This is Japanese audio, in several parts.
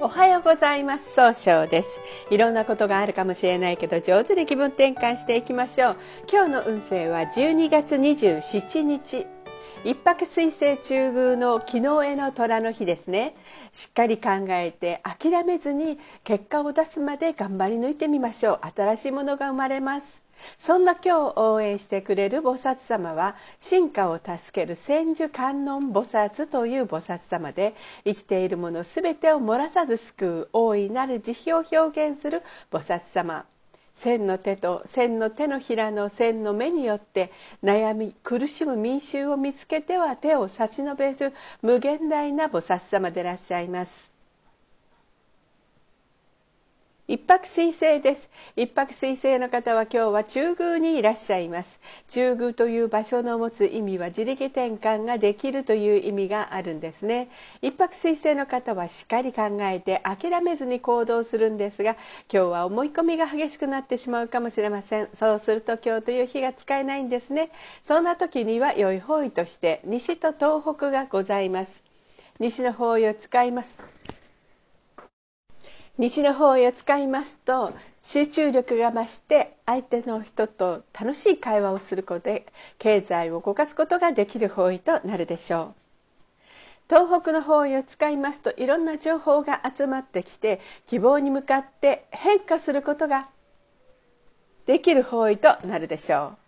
おはようございます。総称です。いろんなことがあるかもしれないけど上手に気分転換していきましょう。今日の運勢は12月27日。一泊水星中宮の昨日への虎の日ですね。しっかり考えて諦めずに結果を出すまで頑張り抜いてみましょう。新しいものが生まれます。そんな今日応援してくれる菩薩様は進化を助ける千手観音菩薩という菩薩様で生きているもの全てを漏らさず救う大いなる慈悲を表現する菩薩様。千の手と千の手のひらの千の目によって悩み苦しむ民衆を見つけては手を差し伸べる無限大な菩薩様でいらっしゃいます。一泊水星です。一泊水星の方は今日は中宮にいらっしゃいます。中宮という場所の持つ意味は自力転換ができるという意味があるんですね。一泊水星の方はしっかり考えて諦めずに行動するんですが今日は思い込みが激しくなってしまうかもしれません。そうすると今日という日が使えないんですね。そんな時には良い方位として西と東北がございます。西の方位を使います。西の方へ使いますと集中力が増して相手の人と楽しい会話をすることで経済を動かすことができる方位となるでしょう。東北の方位を使いますといろんな情報が集まってきて希望に向かって変化することができる方位となるでしょう。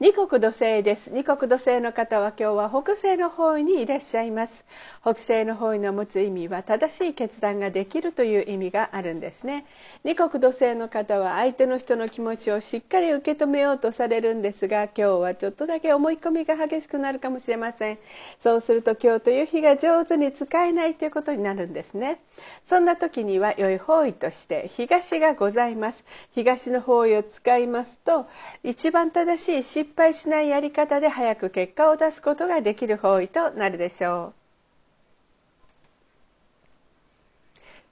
二国土星です。二国土星の方は今日は北西の方位にいらっしゃいます。北西の方位の持つ意味は正しい決断ができるという意味があるんですね。二国土星の方は相手の人の気持ちをしっかり受け止めようとされるんですが今日はちょっとだけ思い込みが激しくなるかもしれません。そうすると今日という日が上手に使えないということになるんですね。そんな時には良い方位として東がございます。東の方位を使いますと一番正しい失敗しないやり方で早く結果を出すことができる方位となるでしょう。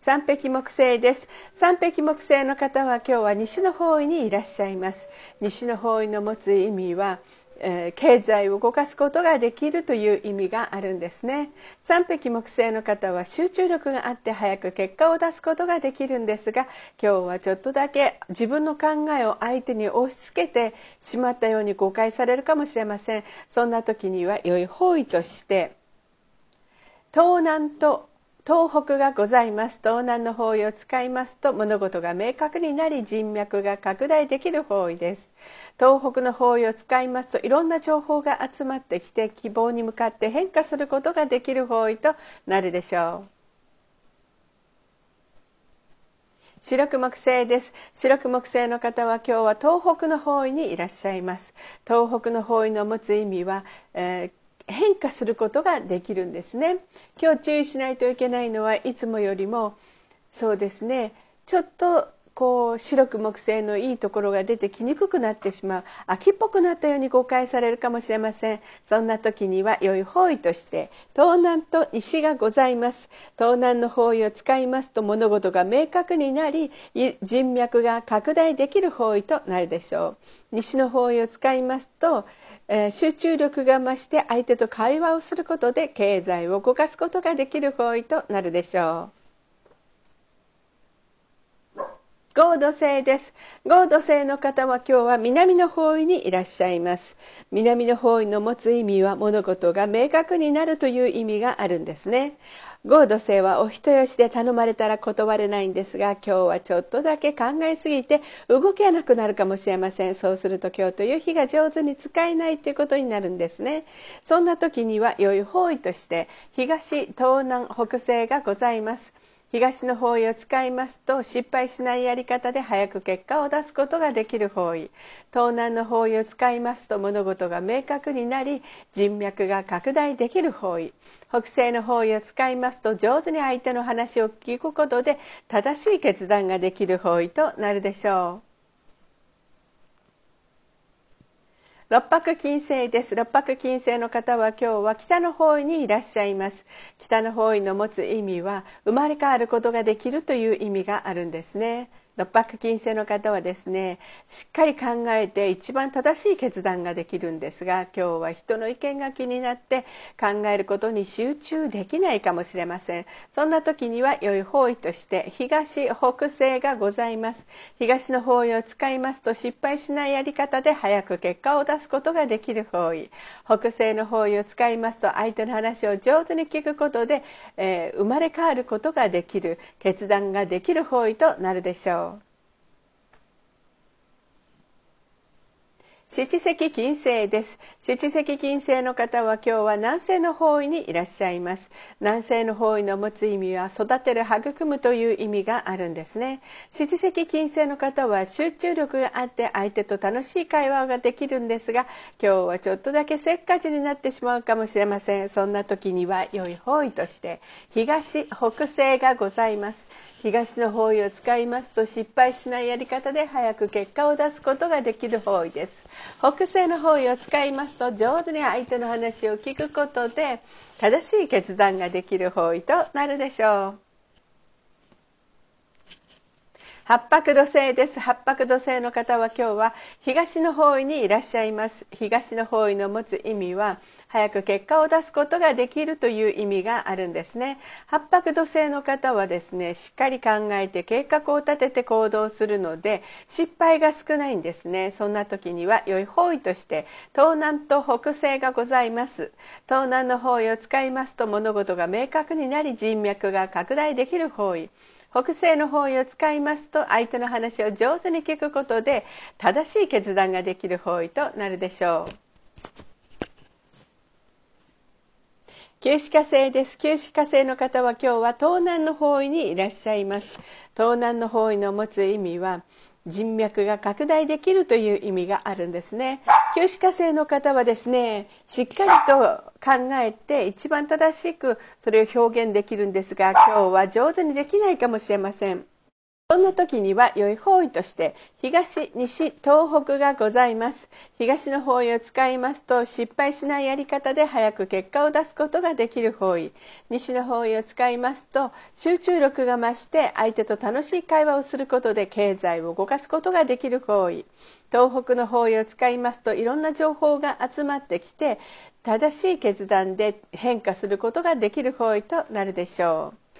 三匹木星です。三匹木星の方は今日は西の方位にいらっしゃいます。西の方位の持つ意味はえ経済を動かすことができるという意味があるんですね。三匹木星の方は集中力があって早く結果を出すことができるんですが今日はちょっとだけ自分の考えを相手に押し付けてしまったように誤解されるかもしれません。そんな時には良い方位として東南と東北がございます東南の方位を使いますと物事が明確になり人脈が拡大できる方位です。東北の方位を使いますといろんな情報が集まってきて希望に向かって変化することができる方位となるでしょう。白く木星です。白く木星の方は今日は東北の方位にいらっしゃいます。東北の方位の持つ意味は、えー、変化することができるんですね。今日注意しないといけないのはいつもよりもそうですね。ちょっとこう白く木星のいいところが出てきにくくなってしまう。秋っぽくなったように誤解されるかもしれません。そんな時には良い方位として東南と西がございます。東南の方位を使いますと物事が明確になり人脈が拡大できる方位となるでしょう。西の方位を使いますとえ、集中力が増して相手と会話をすることで経済を動かすことができる方位となるでしょう。合土星です。合土星の方は今日は南の方位にいらっしゃいます。南の方位の持つ意味は物事が明確になるという意味があるんですね。合土星はお人よしで頼まれたら断れないんですが今日はちょっとだけ考えすぎて動けなくなるかもしれませんそうすると今日という日が上手に使えないということになるんですねそんな時には良い方位として東東南北西がございます東の方位を使いますと失敗しないやり方で早く結果を出すことができる方位東南の方位を使いますと物事が明確になり人脈が拡大できる方位北西の方位を使いますと上手に相手の話を聞くことで正しい決断ができる方位となるでしょう。六白金星です。六白金星の方は今日は北の方位にいらっしゃいます。北の方位の持つ意味は生まれ変わることができるという意味があるんですね。六白金星の方はですねしっかり考えて一番正しい決断ができるんですが今日は人の意見が気になって考えることに集中できないかもしれません。そんな時には良い方位として東北西がございます。東の方位を使いますと失敗しないやり方で早く結果を出すことができる方位。北西の方位を使いますと相手の話を上手に聞くことで、えー、生まれ変わることができる決断ができる方位となるでしょう。七石金星です。七石金星の方は今日は南西の方位にいらっしゃいます。南西の方位の持つ意味は育てる、育むという意味があるんですね。七石金星の方は集中力があって相手と楽しい会話ができるんですが、今日はちょっとだけせっかちになってしまうかもしれません。そんな時には良い方位として東、北西がございます。東の方位を使いますと失敗しないやり方で早く結果を出すことができる方位です。北西の方位を使いますと上手に相手の話を聞くことで正しい決断ができる方位となるでしょう。八白土星です。八白土星の方は今日は東の方位にいらっしゃいます。東の方位の持つ意味は早く結果を出すことができるという意味があるんですね。八白土星の方はですねしっかり考えて計画を立てて行動するので失敗が少ないんですね。そんな時には良い方位として東南と北西がございます。東南の方位を使いますと物事が明確になり人脈が拡大できる方位。北西の方位を使いますと相手の話を上手に聞くことで正しい決断ができる方位となるでしょう。旧歯科星です。旧歯科星の方は今日は東南の方位にいらっしゃいます。東南の方位の持つ意味は人脈が拡大できるという意味があるんですね。旧歯科星の方はですね、しっかりと考えて一番正しくそれを表現できるんですが、今日は上手にできないかもしれません。そんな時には良い方位として東、西、東北がございます。東の方位を使いますと失敗しないやり方で早く結果を出すことができる方位。西の方位を使いますと集中力が増して相手と楽しい会話をすることで経済を動かすことができる方位。東北の方位を使いますといろんな情報が集まってきて正しい決断で変化することができる方位となるでしょう。